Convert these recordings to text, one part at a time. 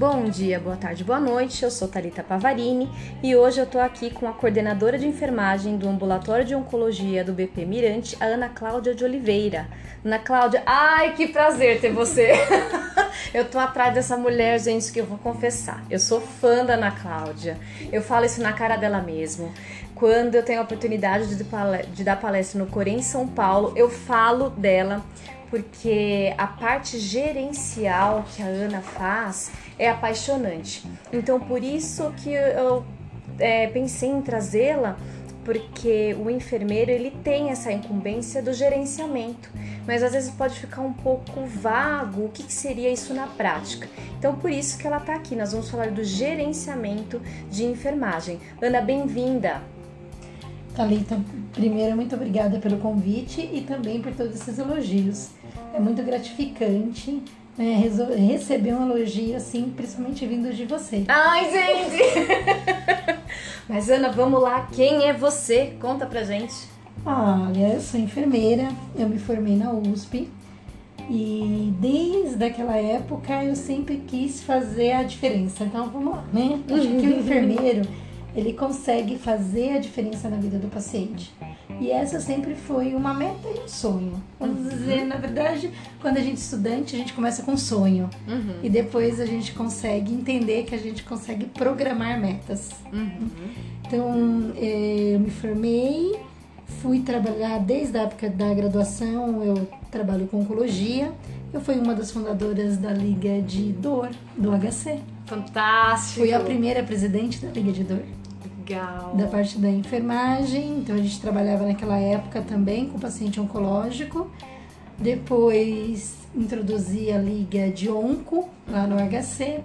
Bom dia, boa tarde, boa noite. Eu sou Talita Pavarini e hoje eu tô aqui com a coordenadora de enfermagem do ambulatório de oncologia do BP Mirante, a Ana Cláudia de Oliveira. Ana Cláudia, ai que prazer ter você. eu tô atrás dessa mulher, gente, que eu vou confessar. Eu sou fã da Ana Cláudia. Eu falo isso na cara dela mesmo. Quando eu tenho a oportunidade de dar palestra no Corém São Paulo, eu falo dela porque a parte gerencial que a Ana faz é apaixonante. Então, por isso que eu é, pensei em trazê-la, porque o enfermeiro ele tem essa incumbência do gerenciamento, mas às vezes pode ficar um pouco vago o que, que seria isso na prática. Então, por isso que ela está aqui. Nós vamos falar do gerenciamento de enfermagem. Ana, bem-vinda! Thalita, primeiro, muito obrigada pelo convite e também por todos esses elogios. É muito gratificante né, receber um elogio assim, principalmente vindo de você. Ai, gente! Mas Ana, vamos lá, quem é você? Conta pra gente. Olha, eu sou enfermeira, eu me formei na USP e desde aquela época eu sempre quis fazer a diferença. Então vamos lá, né? Acho que o enfermeiro ele consegue fazer a diferença na vida do paciente. E essa sempre foi uma meta e um sonho. Vamos uhum. dizer, na verdade, quando a gente é estudante, a gente começa com um sonho. Uhum. E depois a gente consegue entender que a gente consegue programar metas. Uhum. Então, eh, eu me formei, fui trabalhar desde a época da graduação, eu trabalho com oncologia. Eu fui uma das fundadoras da Liga de Dor, do HC. Fantástico! Fui a primeira presidente da Liga de Dor. Legal. Da parte da enfermagem, então a gente trabalhava naquela época também com paciente oncológico. Depois introduzi a liga de onco lá no HC.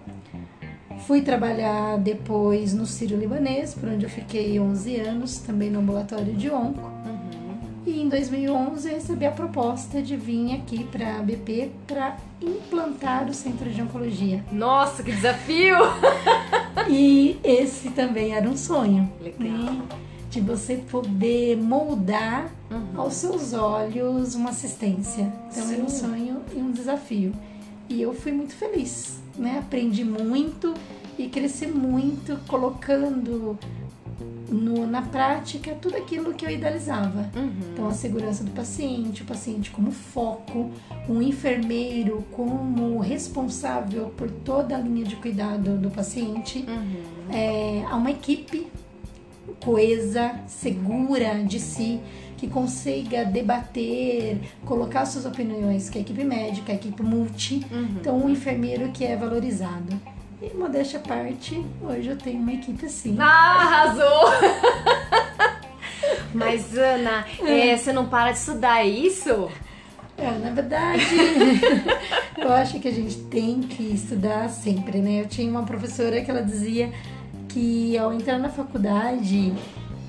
Fui trabalhar depois no Sírio Libanês, por onde eu fiquei 11 anos, também no ambulatório de onco. Uhum. E em 2011 eu recebi a proposta de vir aqui para a BP para implantar o centro de oncologia. Nossa, que desafio! e esse também era um sonho. Legal. Né? De você poder moldar uhum. aos seus olhos uma assistência. Então Sim. era um sonho e um desafio. E eu fui muito feliz, né? Aprendi muito e cresci muito colocando no, na prática tudo aquilo que eu idealizava. Uhum. Então, a segurança do paciente, o paciente como foco, um enfermeiro como responsável por toda a linha de cuidado do paciente, uhum. é, uma equipe coesa, segura de si, que consiga debater, colocar suas opiniões, que é a equipe médica, a equipe multi, uhum. então um enfermeiro que é valorizado. E modéstia à parte, hoje eu tenho uma equipe assim. Ah, arrasou! Mas, Ana, é, é, você não para de estudar é isso? É, na verdade, eu acho que a gente tem que estudar sempre, né? Eu tinha uma professora que ela dizia que ao entrar na faculdade,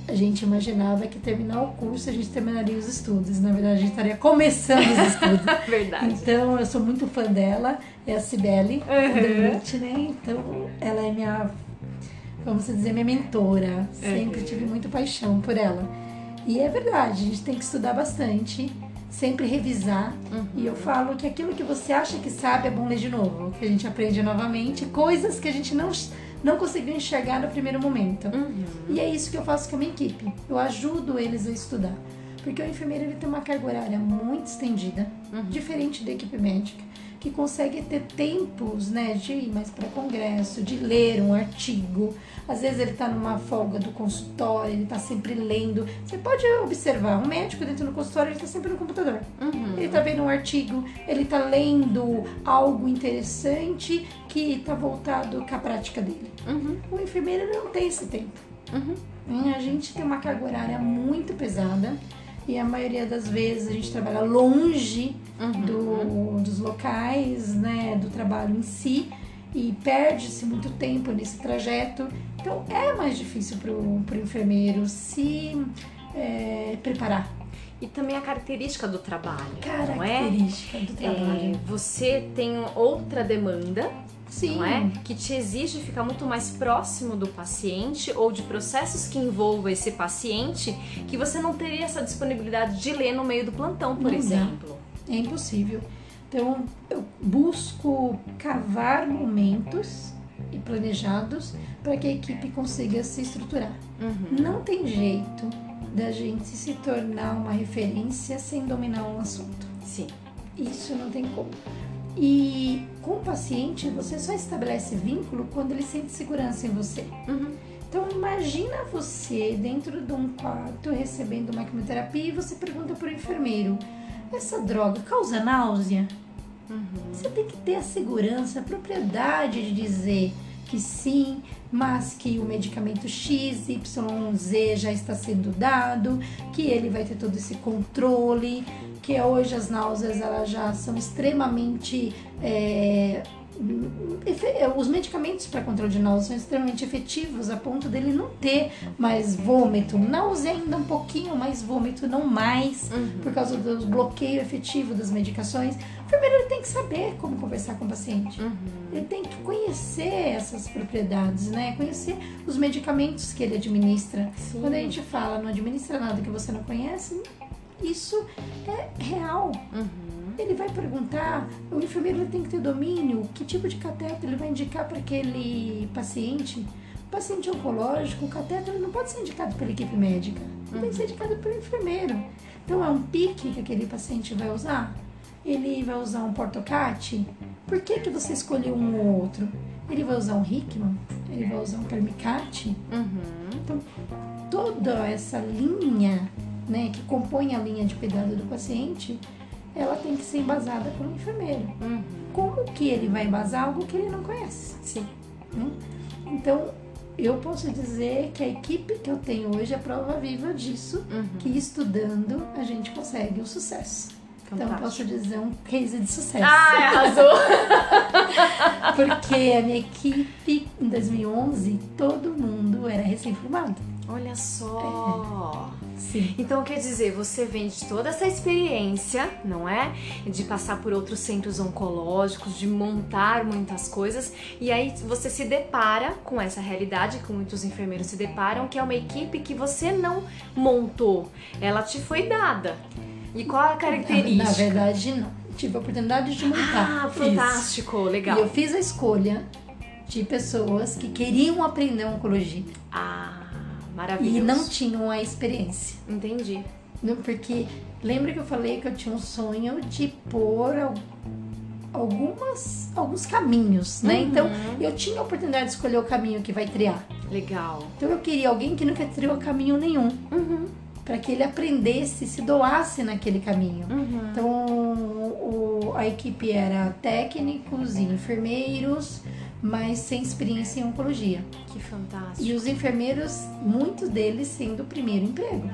a gente imaginava que terminar o curso a gente terminaria os estudos. Na verdade, a gente estaria começando os estudos. verdade. Então, eu sou muito fã dela, é a Cibele, uhum. né? Então, ela é minha, vamos dizer, minha mentora. Sempre uhum. tive muita paixão por ela. E é verdade, a gente tem que estudar bastante, sempre revisar. Uhum. E eu falo que aquilo que você acha que sabe é bom ler de novo, que a gente aprende novamente, coisas que a gente não não conseguiu enxergar no primeiro momento. Uhum. E é isso que eu faço com a minha equipe. Eu ajudo eles a estudar. Porque o enfermeiro ele tem uma carga horária muito estendida, uhum. diferente da equipe médica, que consegue ter tempos né, de ir mais para congresso, de ler um artigo. Às vezes ele está numa folga do consultório, ele está sempre lendo. Você pode observar, um médico dentro do consultório, ele está sempre no computador. Uhum. Ele está vendo um artigo, ele está lendo algo interessante que está voltado com a prática dele. Uhum. O enfermeiro não tem esse tempo. Uhum. A gente tem uma carga horária muito pesada e a maioria das vezes a gente trabalha longe uhum. do, dos locais, né, do trabalho em si e perde-se muito tempo nesse trajeto. Então é mais difícil para o enfermeiro se é, preparar e também a característica do trabalho. Característica é? do trabalho. É, você tem outra demanda Sim. não é? Que te exige ficar muito mais próximo do paciente ou de processos que envolvam esse paciente que você não teria essa disponibilidade de ler no meio do plantão, por não exemplo. Dá. É impossível. Então, eu busco cavar momentos e planejados para que a equipe consiga se estruturar. Uhum. Não tem jeito da gente se tornar uma referência sem dominar um assunto. Sim. Isso não tem como. E com o paciente, você só estabelece vínculo quando ele sente segurança em você. Uhum. Então imagina você dentro de um quarto recebendo uma quimioterapia e você pergunta para o enfermeiro: essa droga causa náusea? Uhum. Você tem que ter a segurança, a propriedade de dizer que sim, mas que o medicamento X, Y, Z já está sendo dado, que ele vai ter todo esse controle, que hoje as náuseas elas já são extremamente é, os medicamentos para controle de náusea são extremamente efetivos a ponto dele não ter mais vômito. Náusea ainda um pouquinho mais vômito, não mais, Uhum. por causa do bloqueio efetivo das medicações. O enfermeiro ele tem que saber como conversar com o paciente. Uhum. Ele tem que conhecer essas propriedades, né? Conhecer os medicamentos que ele administra. Sim. Quando a gente fala não administra nada que você não conhece, isso é real. Uhum. Ele vai perguntar, o enfermeiro tem que ter domínio, que tipo de cateter ele vai indicar para aquele paciente. O paciente oncológico, o cateter não pode ser indicado pela equipe médica, ele tem que ser indicado pelo enfermeiro. Então é um pique que aquele paciente vai usar? Ele vai usar um portocate? Por que, que você escolheu um ou outro? Ele vai usar um Hickman? Ele vai usar um Permicate? Uhum. Então, toda essa linha né, que compõe a linha de cuidado do paciente, ela tem que ser embasada pelo enfermeiro. Uhum. Como que ele vai embasar algo que ele não conhece? Sim. né? Então, eu posso dizer que a equipe que eu tenho hoje é prova viva disso, Uhum. que estudando a gente consegue o sucesso. Então, eu Fantástico. posso dizer um case de sucesso. Ah, arrasou! Porque a minha equipe, em 2011, todo mundo era recém-formado. Olha só! Sim. Então quer dizer, você vem de toda essa experiência, não é? De passar por outros centros oncológicos, de montar muitas coisas, e aí você se depara com essa realidade que muitos enfermeiros se deparam, que é uma equipe que você não montou, ela te foi dada. E qual a característica? Na verdade, não. Tive a oportunidade de montar. Ah, fantástico, legal. E eu fiz a escolha de pessoas que queriam aprender oncologia Ah, maravilhoso. e não tinham a experiência. Entendi. Porque lembra que eu falei que eu tinha um sonho de pôr al- algumas, alguns caminhos, né? Uhum. Então eu tinha a oportunidade de escolher o caminho que vai triar. Legal. Então eu queria alguém que nunca triou caminho nenhum, Uhum, para que ele aprendesse, se doasse naquele caminho. uhum. Então, o- a equipe era técnicos e enfermeiros, mas sem experiência em oncologia. Que fantástico. E os enfermeiros, muitos deles sendo o primeiro emprego.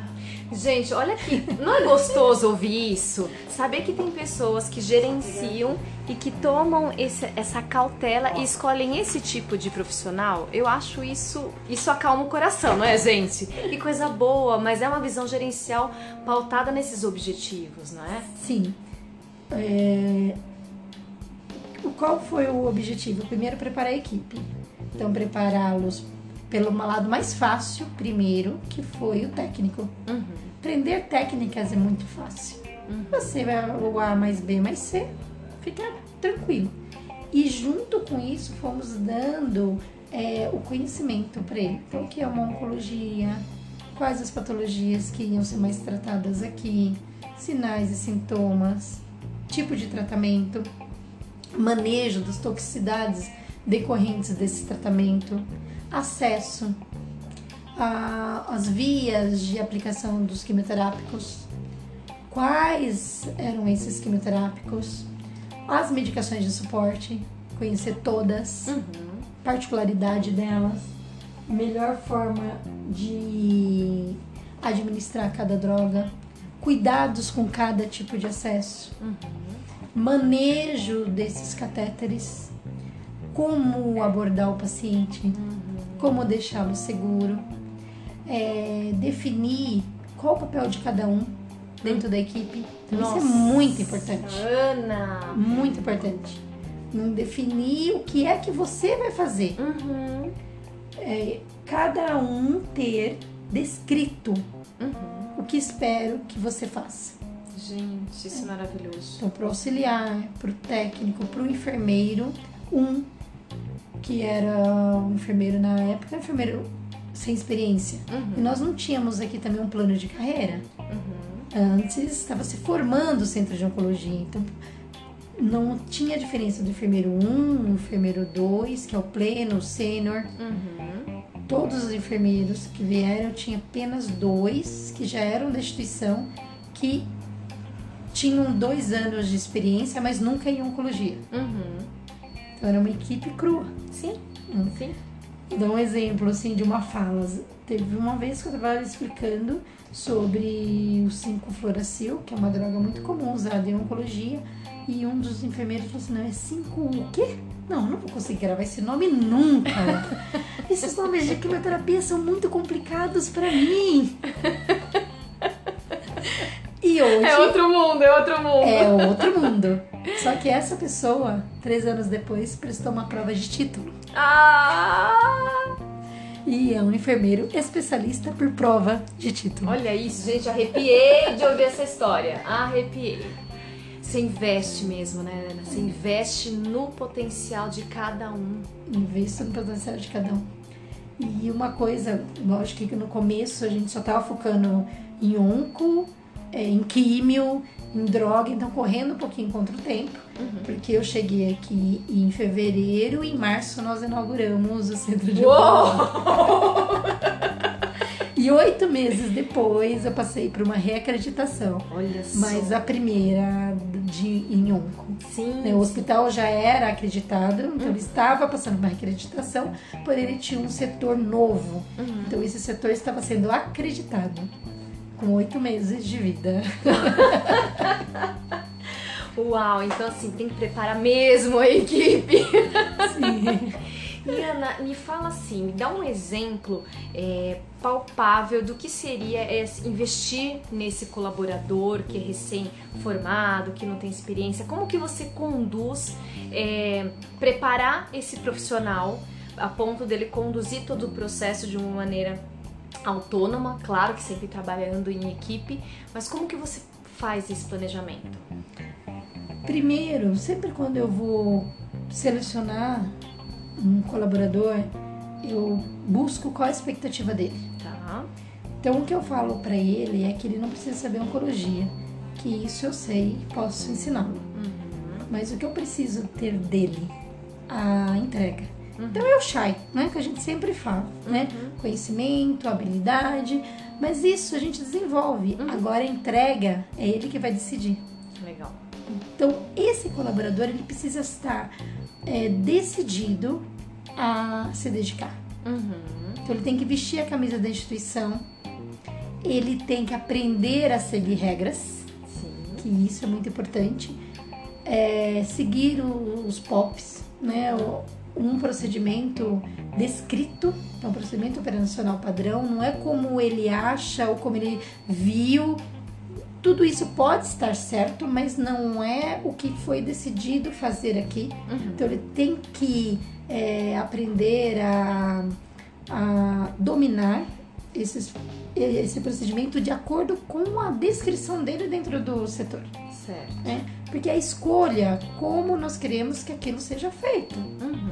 Gente, olha aqui, não é gostoso ouvir isso? Saber que tem pessoas que gerenciam e que tomam esse- essa cautela e escolhem esse tipo de profissional? Eu acho isso, isso acalma o coração, não é, gente? Que coisa boa, mas é uma visão gerencial pautada nesses objetivos, não é? Sim. É, Qual foi o objetivo? Primeiro, preparar a equipe. Então, prepará-los pelo lado mais fácil, primeiro, que foi o técnico. Uhum. Aprender técnicas é muito fácil. Você vai o A mais B mais C, fica tranquilo. E junto com isso, fomos dando é, o conhecimento para ele. Então, o que é uma oncologia? Quais as patologias que iam ser mais tratadas aqui? Sinais e sintomas, tipo de tratamento, manejo das toxicidades decorrentes desse tratamento, acesso às vias de aplicação dos quimioterápicos, quais eram esses quimioterápicos, as medicações de suporte, conhecer todas, Uhum. particularidade delas, melhor forma de administrar cada droga, cuidados com cada tipo de acesso, manejo desses catéteres, como abordar o paciente, como deixá-lo seguro, é, definir qual o papel de cada um dentro da equipe. Então, isso é Nossa. muito importante. Ana! Muito importante. Em definir o que é que você vai fazer. Uhum. É, cada um ter descrito Uhum. o que espero que você faça. Gente, isso é maravilhoso. Então, pro auxiliar, pro técnico, pro enfermeiro, um que era um enfermeiro na época, um enfermeiro sem experiência. Uhum. E nós não tínhamos aqui também um plano de carreira. Uhum. Antes estava se formando o centro de oncologia, então não tinha diferença do enfermeiro 1, enfermeiro 2, que é o pleno, o sênior. Uhum. Todos os enfermeiros que vieram, tinha apenas dois que já eram da instituição, que tinham dois anos de experiência, mas nunca em oncologia. Uhum. Então era uma equipe crua. Sim, Hum. sim. Dar um exemplo assim de uma fala. Teve uma vez que eu estava explicando sobre o 5-fluoracil, que é uma droga muito comum usada em oncologia, e um dos enfermeiros falou assim: não, é 5 o quê? Não, não vou conseguir gravar esse nome nunca. Esses nomes de quimioterapia são muito complicados para mim. E hoje É outro mundo, é outro mundo. é outro mundo. Só que essa pessoa, três anos depois, prestou uma prova de título. Ah! E é um enfermeiro especialista por prova de título. Olha isso, gente, arrepiei de ouvir essa história. Arrepiei. Você investe mesmo, né, Ana? Você investe no potencial de cada um. Investo no potencial de cada um. E uma coisa, lógico que no começo a gente só tava focando em onco, é, em químio, em droga, então correndo um pouquinho contra o tempo. Porque eu cheguei aqui em fevereiro e em março nós inauguramos o centro de Uou! E oito meses depois eu passei por uma reacreditação. Olha só. Mas a primeira de em onco. Sim. né? O hospital já era acreditado, então ele estava passando uma acreditação, porém ele tinha um setor novo. Uhum. Então esse setor estava sendo acreditado com oito meses de vida. Uau, então assim, tem que preparar mesmo a equipe. Sim. E Ana, me fala assim, me dá um exemplo é, palpável do que seria esse- investir nesse colaborador que é recém-formado, que não tem experiência. Como que você conduz, é, preparar esse profissional a ponto dele conduzir todo o processo de uma maneira autônoma, claro que sempre trabalhando em equipe, mas como que você faz esse planejamento? Primeiro, sempre quando eu vou selecionar um colaborador, eu busco qual a expectativa dele. Tá? Então o que eu falo pra ele é que ele não precisa saber oncologia, que isso eu sei, posso ensiná-lo. Uhum. Mas o que eu preciso ter dele? A entrega. Então é o Shai, né? Que a gente sempre fala, né? Conhecimento, habilidade, mas isso a gente desenvolve. Agora a entrega é ele que vai decidir. Legal. Então esse colaborador ele precisa estar é, decidido a se dedicar. Uhum. Então ele tem que vestir a camisa da instituição, ele tem que aprender a seguir regras, Sim. que isso é muito importante, é, seguir o- os POPs, né? o- um procedimento descrito, então um procedimento operacional padrão, não é como ele acha ou como ele viu. Tudo isso pode estar certo, mas não é o que foi decidido fazer aqui. Uhum. Então ele tem que é, aprender a, a dominar esses, esse procedimento de acordo com a descrição dele dentro do setor. Certo. Né? Porque a escolha, como nós queremos que aquilo seja feito. Uhum.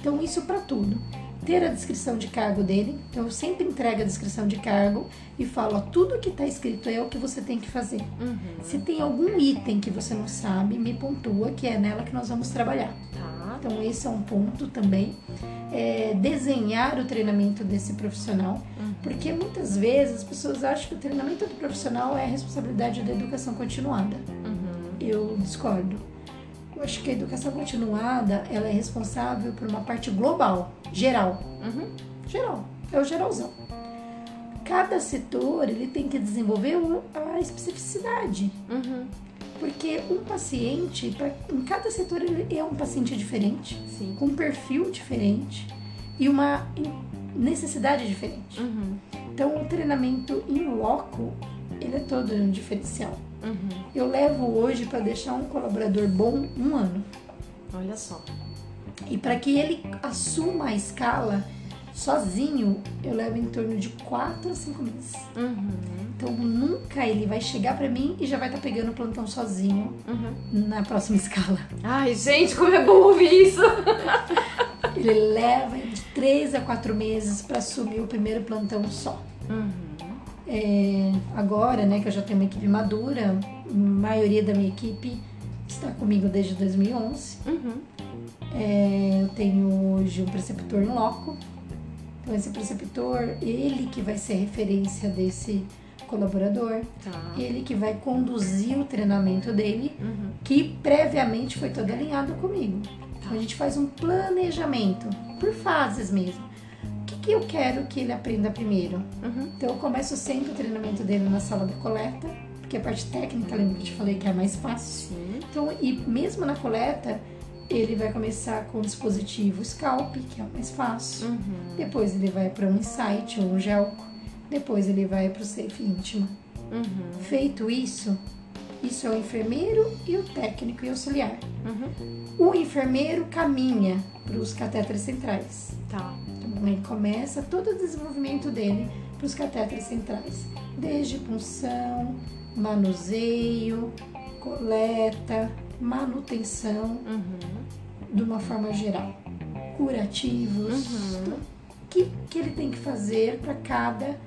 Então, isso para tudo. Ter a descrição de cargo dele. Então, eu sempre entrego a descrição de cargo e falo: ó, tudo que está escrito é o que você tem que fazer. Uhum. Se tem algum item que você não sabe, me pontua, que é nela que nós vamos trabalhar. Tá. Então, esse é um ponto também. É desenhar o treinamento desse profissional, porque muitas vezes as pessoas acham que o treinamento do profissional é a responsabilidade da educação continuada. Uhum. Eu discordo. Eu acho que a educação continuada ela é responsável por uma parte global, geral. Uhum. Geral, é o geralzão. Cada setor ele tem que desenvolver a especificidade. Uhum. Porque um paciente, pra, em cada setor, ele é um paciente diferente, Sim. com um perfil diferente e uma necessidade diferente. Uhum. Então, o treinamento em loco, ele é todo um diferencial. Uhum. Eu levo hoje para deixar um colaborador bom um ano. Olha só. E para que ele assuma a escala, Sozinho, eu levo em torno de 4 a 5 meses. Uhum. Então, nunca ele vai chegar pra mim e já vai estar pegando o plantão sozinho Uhum. na próxima escala. Ai, gente, como é bom ouvir isso! Ele leva de 3 a 4 meses pra assumir o primeiro plantão só. Uhum. É, agora, né, que eu já tenho uma equipe madura, a maioria da minha equipe está comigo desde 2011. Uhum. É, eu tenho hoje um preceptor em loco. Então, esse preceptor, ele que vai ser referência desse colaborador, Tá. ele que vai conduzir o treinamento dele, Uhum. que previamente foi todo alinhado comigo. Então, a gente faz um planejamento, por fases mesmo. Que, eu quero que ele aprenda primeiro? Uhum. Então, eu começo sempre o treinamento dele na sala da coleta, porque a parte técnica, lembra que eu te falei que é mais fácil? Sim. Então, e mesmo na coleta, ele vai começar com o dispositivo Scalp, que é o mais fácil. Uhum. Depois ele vai para um Insight ou um Gelco. Depois ele vai para o Safe Íntima. Uhum. Feito isso, isso é o enfermeiro e o técnico e auxiliar. Uhum. O enfermeiro caminha para os catéteres centrais. Tá. Ele começa todo o desenvolvimento dele para os catéteres centrais, desde punção, manuseio, coleta, manutenção, Uhum. de uma forma geral, curativos, Uhum. então, o que, que ele tem que fazer para cada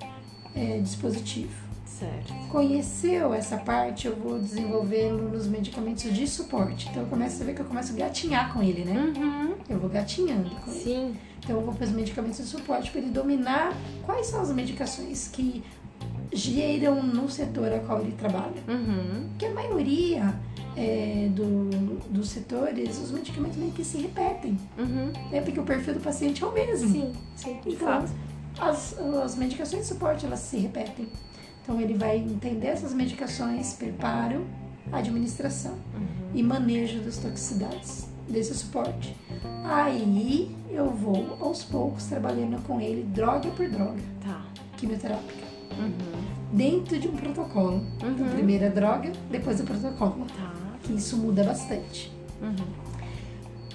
é, dispositivo. Certo. Conheceu essa parte, eu vou desenvolvê-lo nos medicamentos de suporte. Então, eu começo a ver que eu começo a gatinhar com ele, né? Uhum. Eu vou gatinhando com ele. Sim. Então eu vou para os medicamentos de suporte para ele dominar quais são as medicações que geram no setor a qual ele trabalha. Uhum. Porque a maioria é, do, dos setores, os medicamentos meio que se repetem, Uhum. né? Porque o perfil do paciente é o mesmo. Sim, sim, Então, fato. as, as medicações de suporte, elas se repetem. Então ele vai entender essas medicações, preparo, administração Uhum. e manejo das toxicidades desse suporte. Aí eu vou aos poucos trabalhando com ele droga por droga Tá. quimioterápica, Uhum. dentro de um protocolo. Então, Uhum. primeiro a droga, depois o protocolo. Tá. Que isso muda bastante. Uhum.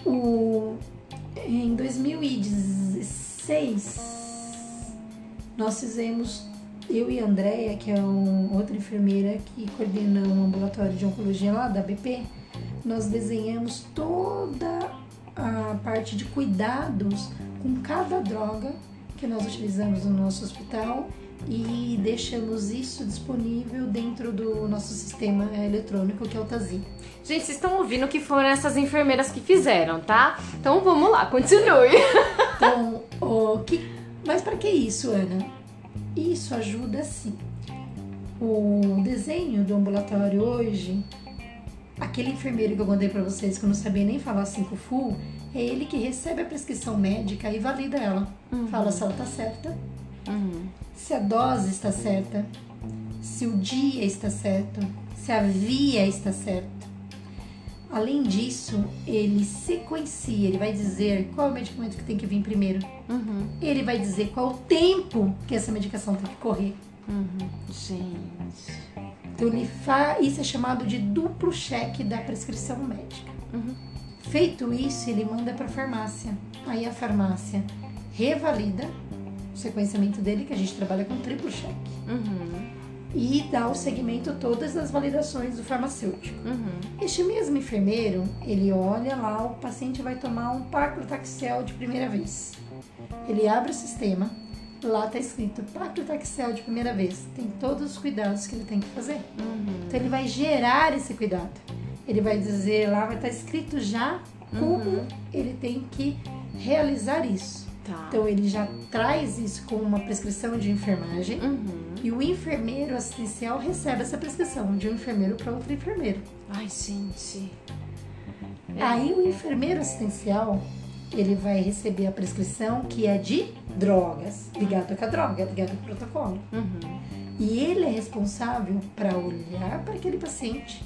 O, em 2016, nós fizemos, eu e a Andrea, que é um, outra enfermeira que coordena um ambulatório de oncologia lá da BP, nós desenhamos toda a parte de cuidados com cada droga que nós utilizamos no nosso hospital e deixamos isso disponível dentro do nosso sistema eletrônico que é o TASI. Gente, vocês estão ouvindo que foram essas enfermeiras que fizeram, tá? Então vamos lá, continue. Então, o que, mas para que isso, Ana? Isso ajuda sim. O desenho do ambulatório hoje, aquele enfermeiro que eu contei para vocês que eu não sabia nem falar 5 full, é ele que recebe a prescrição médica e valida ela. Fala se ela tá certa, Uhum. se a dose está certa, se o dia está certo, se a via está certa. Além disso, ele sequencia, ele vai dizer qual é o medicamento que tem que vir primeiro. Uhum. Ele vai dizer qual o tempo que essa medicação tem que correr. Uhum. Gente. Então, ele fa... isso é chamado de duplo cheque da prescrição médica. Uhum. Feito isso, ele manda para a farmácia. Aí a farmácia revalida o sequenciamento dele, que a gente trabalha com triplo cheque. Uhum. E dá o segmento todas as validações do farmacêutico. Uhum. Este mesmo enfermeiro, ele olha lá, o paciente vai tomar um paclitaxel de primeira vez. Ele abre o sistema, lá tá escrito paclitaxel de primeira vez. Tem todos os cuidados que ele tem que fazer. Uhum. Então ele vai gerar esse cuidado. Ele vai dizer lá, vai estar escrito já como ele tem que realizar isso. Tá. Então ele já traz isso com uma prescrição de enfermagem Uhum. e o enfermeiro assistencial recebe essa prescrição de um enfermeiro para outro enfermeiro. Ai, gente. É. Aí o enfermeiro assistencial ele vai receber a prescrição que é de drogas, ligado com a droga, ligado com o protocolo. Uhum. E ele é responsável para olhar para aquele paciente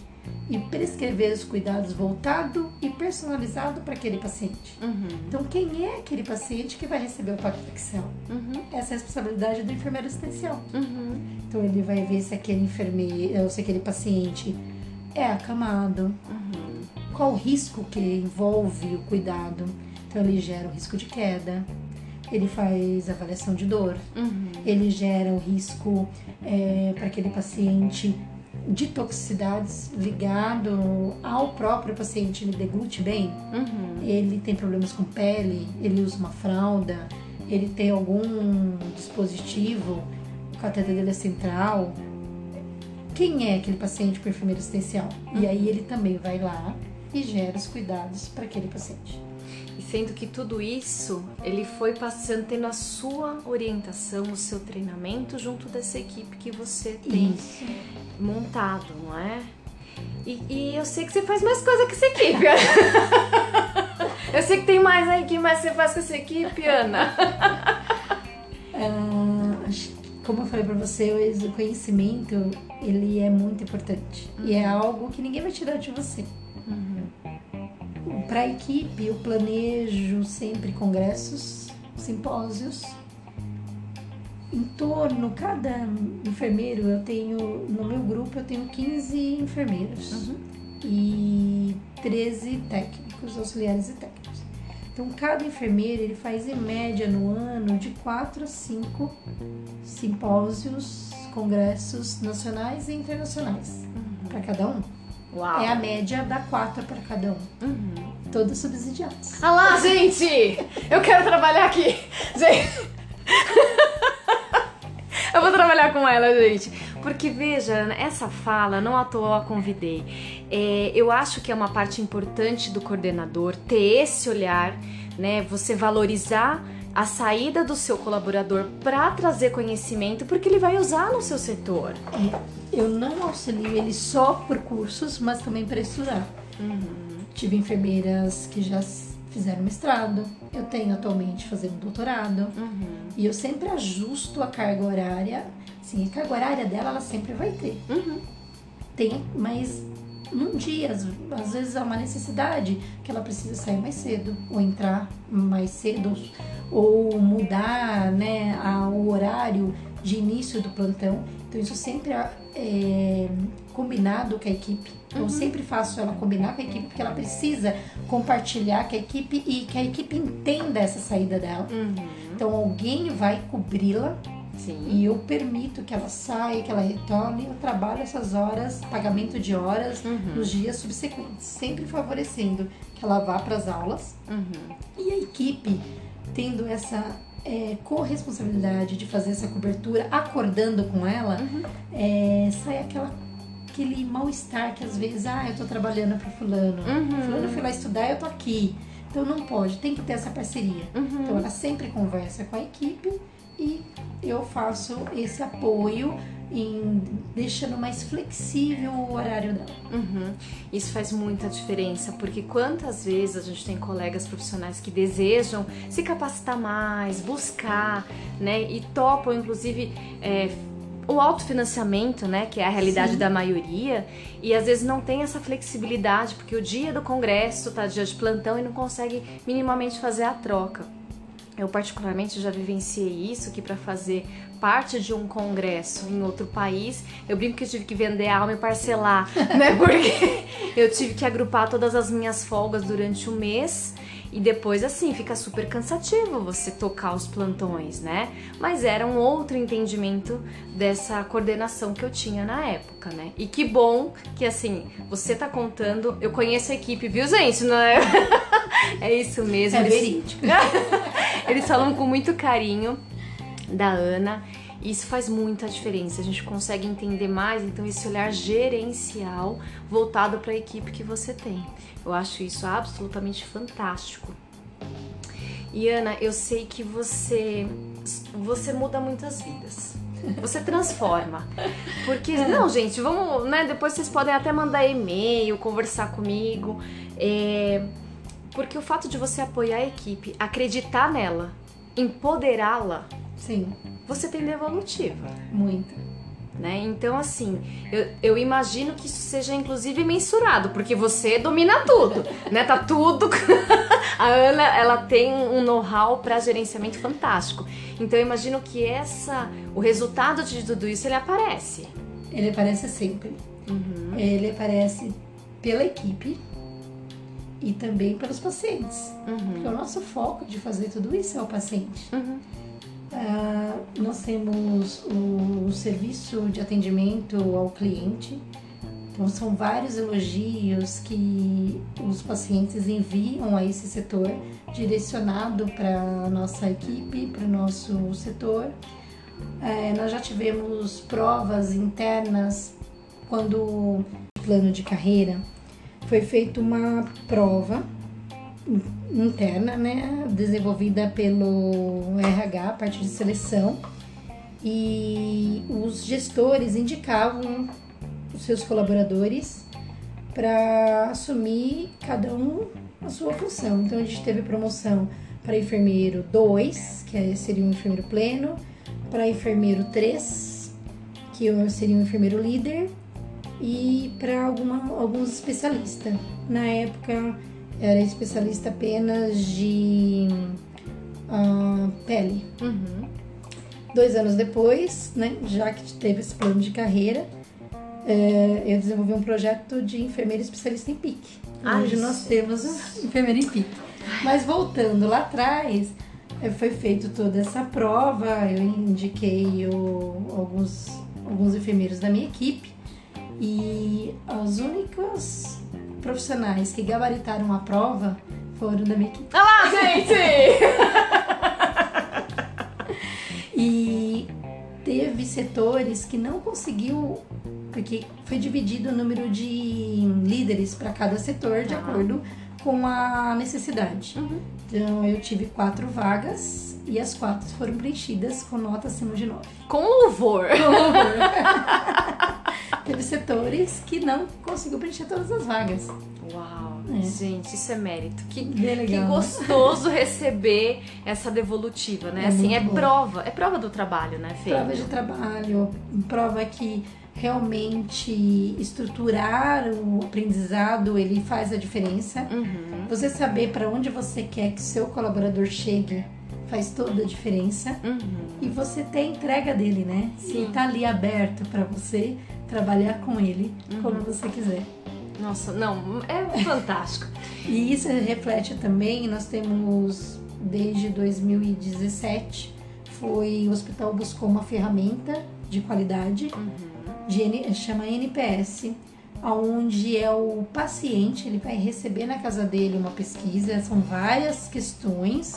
e prescrever os cuidados voltado e personalizado para aquele paciente. Uhum. Então, quem é aquele paciente que vai receber o Paclitaxel? Uhum. Essa é a responsabilidade do enfermeiro assistencial. Uhum. Então, ele vai ver se aquele enfermeiro, ou se aquele paciente é acamado, Uhum. qual o risco que envolve o cuidado. Então, ele gera o risco de queda. ele faz avaliação de dor, Uhum. ele gera um risco é, para aquele paciente de toxicidades ligado ao próprio paciente, ele deglute bem, Uhum. ele tem problemas com pele, ele usa uma fralda, ele tem algum dispositivo, o cateter dele é central. Quem é aquele paciente com enfermeiro assistencial? E aí ele também vai lá e gera os cuidados para aquele paciente. E sendo que tudo isso, ele foi passando, tendo a sua orientação, o seu treinamento junto dessa equipe que você tem Isso. montado, não é? E, e eu sei que você faz mais coisa que essa equipe. eu sei que tem mais aí, que mais você faz com essa equipe, Ana? Ah, como eu falei para você, o conhecimento ele é muito importante e é algo que ninguém vai tirar de você. Para a equipe, eu planejo sempre congressos, simpósios. Em torno, cada enfermeiro, eu tenho, no meu grupo, eu tenho 15 enfermeiros Uhum. e 13 técnicos, auxiliares e técnicos. Então, cada enfermeiro, ele faz em média no ano de 4 a 5 simpósios, congressos nacionais e internacionais para cada um. Uau. É a média da 4 para cada um Uhum. todos subsidiados. Ah lá, gente! Eu quero trabalhar aqui! Gente! Eu vou trabalhar com ela, gente. Porque, veja, essa fala, não à toa a convidei. É, eu acho que é uma parte importante do coordenador ter esse olhar, né? Você valorizar a saída do seu colaborador para trazer conhecimento, porque ele vai usar no seu setor. Eu não auxilio ele só por cursos, mas também para estudar. Tive enfermeiras que já fizeram mestrado, eu tenho atualmente fazendo doutorado, e eu sempre ajusto a carga horária. Sim, a carga horária dela ela sempre vai ter. Uhum. Tem, mas num dia, às, às vezes há uma necessidade que ela precisa sair mais cedo, ou entrar mais cedo, ou mudar né, a- o horário de início do plantão. Então isso sempre é combinado com a equipe. Então eu sempre faço ela combinar com a equipe, porque ela precisa compartilhar com a equipe e que a equipe entenda essa saída dela. Uhum. Então alguém vai cobri-la e eu permito que ela saia, que ela retorne, eu trabalho essas horas, pagamento de horas Uhum. nos dias subsequentes, sempre favorecendo que ela vá para as aulas Uhum. e a equipe tendo essa é, corresponsabilidade de fazer essa cobertura, acordando com ela, Uhum. é, sai aquela aquele mal-estar que às vezes, ah, eu tô trabalhando para fulano, Uhum. fulano foi lá estudar, eu tô aqui. Então não pode, tem que ter essa parceria. Uhum. Então ela sempre conversa com a equipe e eu faço esse apoio em deixando mais flexível o horário dela. Uhum. Isso faz muita diferença, porque quantas vezes a gente tem colegas profissionais que desejam se capacitar mais, buscar, né, e topam, inclusive, é, o autofinanciamento, né, que é a realidade Sim. da maioria, e às vezes não tem essa flexibilidade, porque o dia do congresso tá dia de plantão e não consegue minimamente fazer a troca. Eu particularmente já vivenciei isso, que para fazer parte de um congresso em outro país, eu brinco que eu tive que vender a alma e parcelar, né? Porque eu tive que agrupar todas as minhas folgas durante o mês e depois assim fica super cansativo você tocar os plantões, né? Mas era um outro entendimento dessa coordenação que eu tinha na época, né? E que bom que assim, você tá contando, eu conheço a equipe, viu, gente? Não é? É isso mesmo. É eles- verídico. eles falam com muito carinho da Ana. E isso faz muita diferença. A gente consegue entender mais, então, esse olhar gerencial voltado para a equipe que você tem. Eu acho isso absolutamente fantástico. E Ana, eu sei que você você muda muitas vidas. Você transforma. Porque, não, gente, vamos, né? Depois vocês podem até mandar e-mail, conversar comigo. É, porque o fato de você apoiar a equipe, acreditar nela, empoderá-la, Sim, você tem devolutiva, muito. né? Então, assim, eu, eu imagino que isso seja inclusive mensurado, porque você domina tudo, né? Tá tudo. a Ana, ela tem um know-how para gerenciamento fantástico. Então, eu imagino que essa, o resultado de tudo isso, ele aparece. Ele aparece sempre. Uhum. Ele aparece pela equipe e também pelos pacientes. Uhum. Porque o nosso foco de fazer tudo isso é o paciente. Uhum. Uh, nós temos o serviço de atendimento ao cliente. Então, são vários elogios que os pacientes enviam a esse setor, direcionado para a nossa equipe, para o nosso setor. É, nós já tivemos provas internas quando plano de carreira foi feita uma prova interna, né, desenvolvida pelo RH, parte de seleção, e os gestores indicavam os seus colaboradores para assumir cada um a sua função. Então a gente teve promoção para enfermeiro 2, que seria um enfermeiro pleno, para enfermeiro 3, que seria um enfermeiro líder, e para alguns especialistas. Na época era especialista apenas de uh, pele. Uhum. Dois anos depois, né, já que teve esse plano de carreira, é, eu desenvolvi um projeto de enfermeira especialista em PIC. Ai, Hoje nós temos enfermeira em PIC. Mas voltando lá atrás, é, foi feito toda essa prova, eu indiquei o, alguns, alguns enfermeiros da minha equipe e os únicos profissionais que gabaritaram a prova foram da minha equipe. Olha lá, gente! e teve setores que não conseguiu, porque foi dividido o número de líderes para cada setor de ah. acordo com a necessidade. Uhum. Então eu tive quatro vagas e as quatro foram preenchidas com nota acima de nove. Com louvor! Com louvor! teve setores que não conseguiu preencher todas as vagas. Uau, é. gente, isso é mérito. Que, que gostoso receber essa devolutiva, né? É assim, é bom. prova, é prova do trabalho, né, Fê? Prova de trabalho, prova que realmente estruturar o aprendizado ele faz a diferença. Uhum. Você saber para onde você quer que seu colaborador chegue faz toda a diferença. Uhum. E você ter a entrega dele, né? Sim. E tá ali aberto para você trabalhar com ele uhum. como você quiser. Nossa, não, é fantástico. e isso reflete também, nós temos desde 2017, foi o hospital buscou uma ferramenta de qualidade, uhum. de, chama NPS, onde é o paciente, ele vai receber na casa dele uma pesquisa, são várias questões,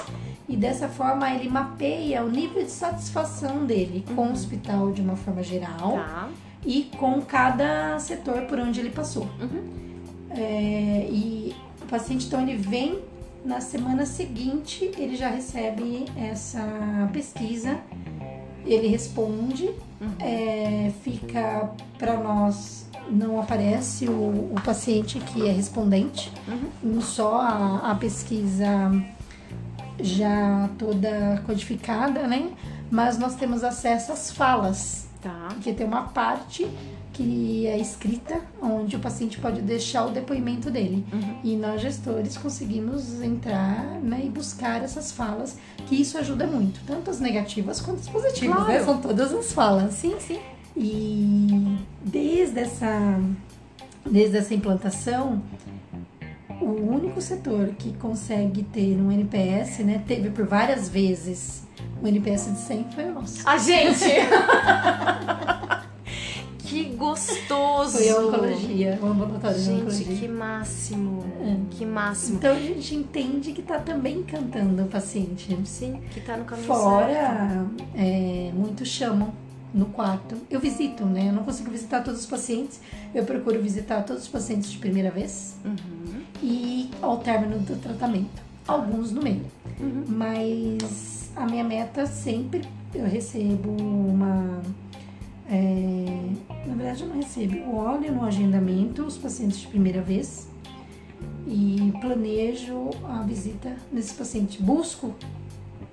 e dessa forma ele mapeia o nível de satisfação dele com o uhum. hospital de uma forma geral. Tá e com cada setor por onde ele passou. Uhum. É, e o paciente, então, ele vem na semana seguinte, ele já recebe essa pesquisa, ele responde, uhum. é, fica para nós, não aparece o, o, paciente que é respondente, uhum. só a, a pesquisa já toda codificada, né? Mas nós temos acesso às falas Tá. Porque tem uma parte que é escrita, onde o paciente pode deixar o depoimento dele. Uhum. E nós, gestores, conseguimos entrar né, e buscar essas falas, que isso ajuda muito, tanto as negativas quanto as positivas, né? claro. né? São todas as falas. Sim, sim. E desde essa, desde essa implantação, o único setor que consegue ter um NPS, né, teve por várias vezes o NPS de 100 foi o nosso. A gente! que gostoso! Foi a oncologia, o ambulatório gente, de oncologia. que máximo! É. Que máximo! Então a gente entende que tá também encantando o paciente. Sim, que tá no caminho Fora. É, muitos chamam no quarto. Eu visito, né? Eu não consigo visitar todos os pacientes. Eu procuro visitar todos os pacientes de primeira vez uhum. E ao término do tratamento. Alguns no meio. Uhum. Mas a minha meta sempre eu recebo uma. É, na verdade, eu não recebo. Eu olho no agendamento os pacientes de primeira vez e planejo a visita nesse paciente. Busco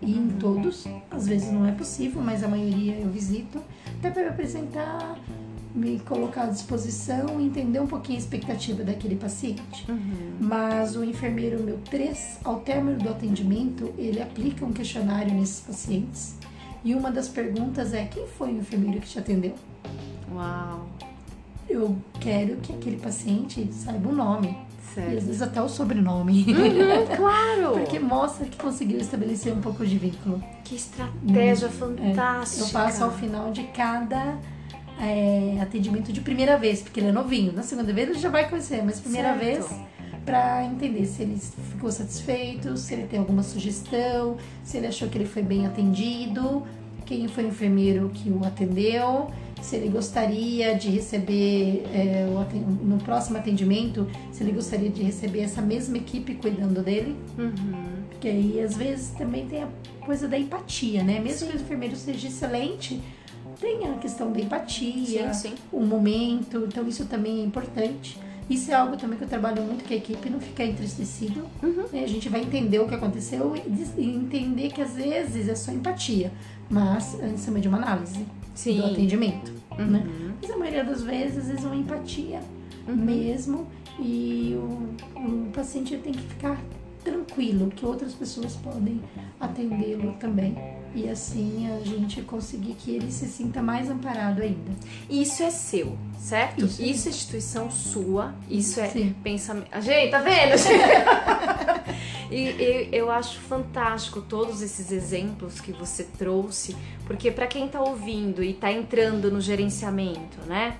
ir em todos, às vezes não é possível, mas a maioria eu visito, até para apresentar me colocar à disposição e entender um pouquinho a expectativa daquele paciente. Uhum. Mas o enfermeiro meu 3, ao término do atendimento, ele aplica um questionário nesses pacientes. E uma das perguntas é: quem foi o enfermeiro que te atendeu? Uau! eu quero que aquele paciente saiba o nome. Certo. E às vezes até o sobrenome. Uhum, claro! Porque mostra que conseguiu estabelecer um pouco de vínculo. Que estratégia fantástica! Eu passo ao final de cada é, atendimento de primeira vez, porque ele é novinho. Na segunda vez ele já vai conhecer, mas primeira Certo. vez para entender se ele ficou satisfeito, se ele tem alguma sugestão, se ele achou que ele foi bem atendido, quem foi o enfermeiro que o atendeu, se ele gostaria de receber é, no próximo atendimento, se ele gostaria de receber essa mesma equipe cuidando dele. Uhum. Porque aí, às vezes, também tem a coisa da empatia, né? Mesmo que o enfermeiro seja excelente, tem a questão da empatia, Sim, sim. o momento. Então, isso também é importante. Isso é algo também que eu trabalho muito com a equipe, não ficar entristecido. Uhum. né? A gente vai entender o que aconteceu e entender que, às vezes, é só empatia. Mas, em cima de uma análise Sim. do atendimento, né? Uhum. Mas a maioria das vezes, às vezes, é uma empatia Uhum. mesmo e o, o paciente tem que ficar tranquilo que outras pessoas podem atendê-lo também e assim a gente conseguir que ele se sinta mais amparado ainda. Isso é seu, certo? Isso é Isso é instituição sua. Isso é Sim. pensamento. Ah, Gente, tá vendo? e e eu acho fantástico todos esses exemplos que você trouxe, porque para quem tá ouvindo e tá entrando no gerenciamento, né?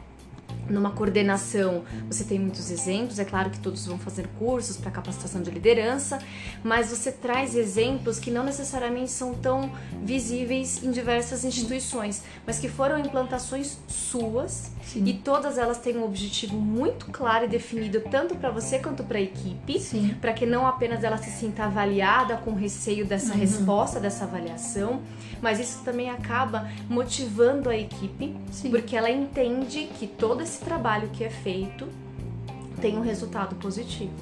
Numa coordenação, você tem muitos exemplos, é claro que todos vão fazer cursos para capacitação de liderança, mas você traz exemplos que não necessariamente são tão visíveis em diversas instituições, mas que foram implantações suas Sim. e todas elas têm um objetivo muito claro e definido tanto para você quanto para a equipe, para que não apenas ela se sinta avaliada com receio dessa Uhum. resposta dessa avaliação, mas isso também acaba motivando a equipe, Sim. porque ela entende que todo esse trabalho que é feito tem um resultado positivo.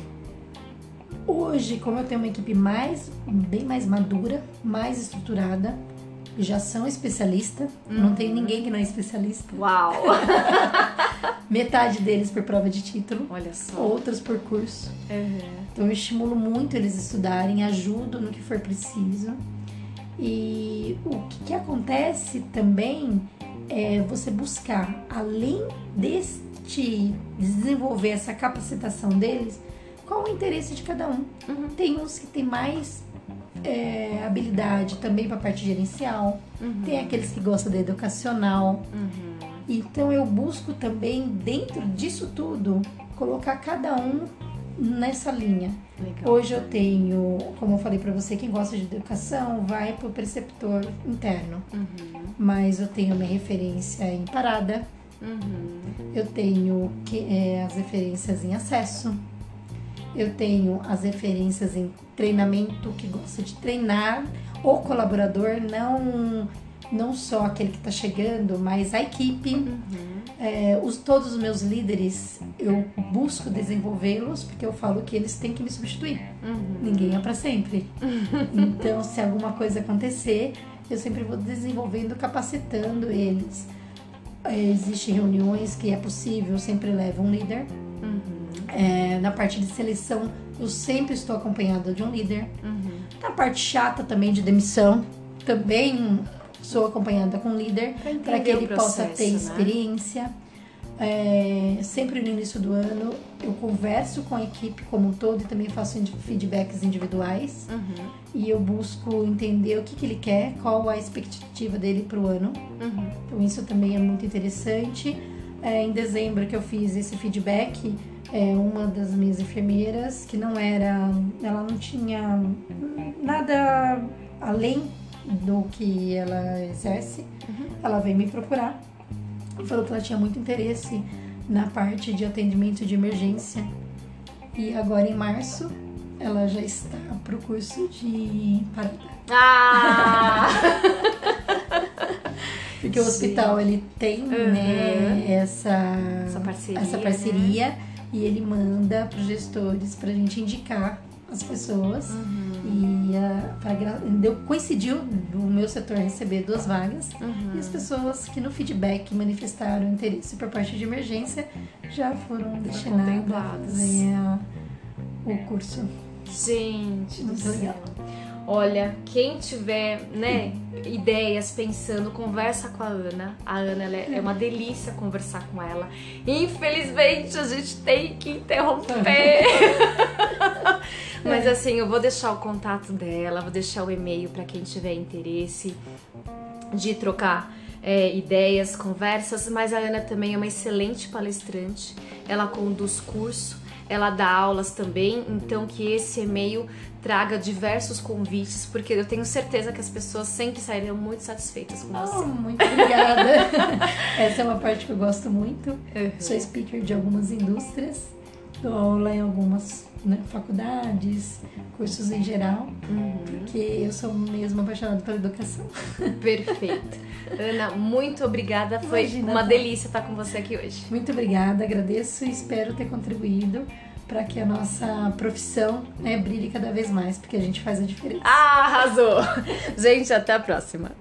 Hoje, como eu tenho uma equipe mais bem mais madura, mais estruturada, já são especialistas, não tem ninguém que não é especialista. Uau! Metade deles por prova de título, Olha só. outros por curso. Uhum. Então eu estimulo muito eles a estudarem, ajudo no que for preciso. E o que, que acontece também é você buscar, além deste desenvolver essa capacitação deles, qual o interesse de cada um. Uhum. Tem uns que têm mais é, habilidade também para a parte gerencial, Uhum. tem aqueles que gostam da educacional. Uhum. Então eu busco também, dentro disso tudo, colocar cada um nessa linha. Legal. Hoje eu tenho, como eu falei pra você, quem gosta de educação vai pro preceptor interno. Uhum. Mas eu tenho minha referência em parada, Uhum. eu tenho que, é, as referências em acesso, eu tenho as referências em treinamento, que gosta de treinar o colaborador, não, não só aquele que está chegando, mas a equipe. Uhum. É, os, todos os meus líderes, eu busco desenvolvê-los, porque eu falo que eles têm que me substituir. Uhum. Ninguém é para sempre. Então, se alguma coisa acontecer, eu sempre vou desenvolvendo, capacitando eles. É, Existem reuniões que é possível, eu sempre levo um líder. Uhum. É, na parte de seleção, eu sempre estou acompanhada de um líder. Uhum. Na parte chata também de demissão, também sou acompanhada com um líder para que ele possa processo, ter né? experiência. É, sempre no início do ano eu converso com a equipe como um todo e também faço feedbacks individuais Uhum. e eu busco entender o que, que ele quer, qual a expectativa dele para o ano. Uhum. Então isso também é muito interessante. É, em dezembro que eu fiz esse feedback, é, uma das minhas enfermeiras que não era, ela não tinha nada além do que ela exerce, Uhum. ela veio me procurar e falou que ela tinha muito interesse na parte de atendimento de emergência. E agora em março ela já está pro curso de parada. Ah! Porque o Sim. hospital ele tem né, essa, Essa parceria, essa parceria e ele manda para os gestores para a gente indicar as pessoas. Uhum. E ah, pra deu, coincidiu do meu setor receber duas vagas Uhum. e as pessoas que no feedback manifestaram interesse por parte de emergência já foram destinadas a o curso. Gente Muito legal. Olha, quem tiver, né, ideias pensando, conversa com a Ana. A Ana é, é uma delícia conversar com ela. Infelizmente a gente tem que interromper. Mas assim, eu vou deixar o contato dela, vou deixar o e-mail para quem tiver interesse de trocar é, ideias, conversas. Mas a Ana também é uma excelente palestrante. Ela conduz curso ela dá aulas também, então que esse e-mail traga diversos convites, porque eu tenho certeza que as pessoas sempre sairão muito satisfeitas com você. Oh, muito obrigada. Essa é uma parte que eu gosto muito. Uhum. Sou speaker de algumas indústrias, dou aula em algumas né, faculdades, cursos em geral, uhum. porque eu sou mesmo apaixonada pela educação. Perfeito. Ana, muito obrigada. Foi Imagina, uma delícia estar com você aqui hoje. Muito obrigada, agradeço e espero ter contribuído para que a nossa profissão né, brilhe cada vez mais, porque a gente faz a diferença. Ah, arrasou! gente, até a próxima.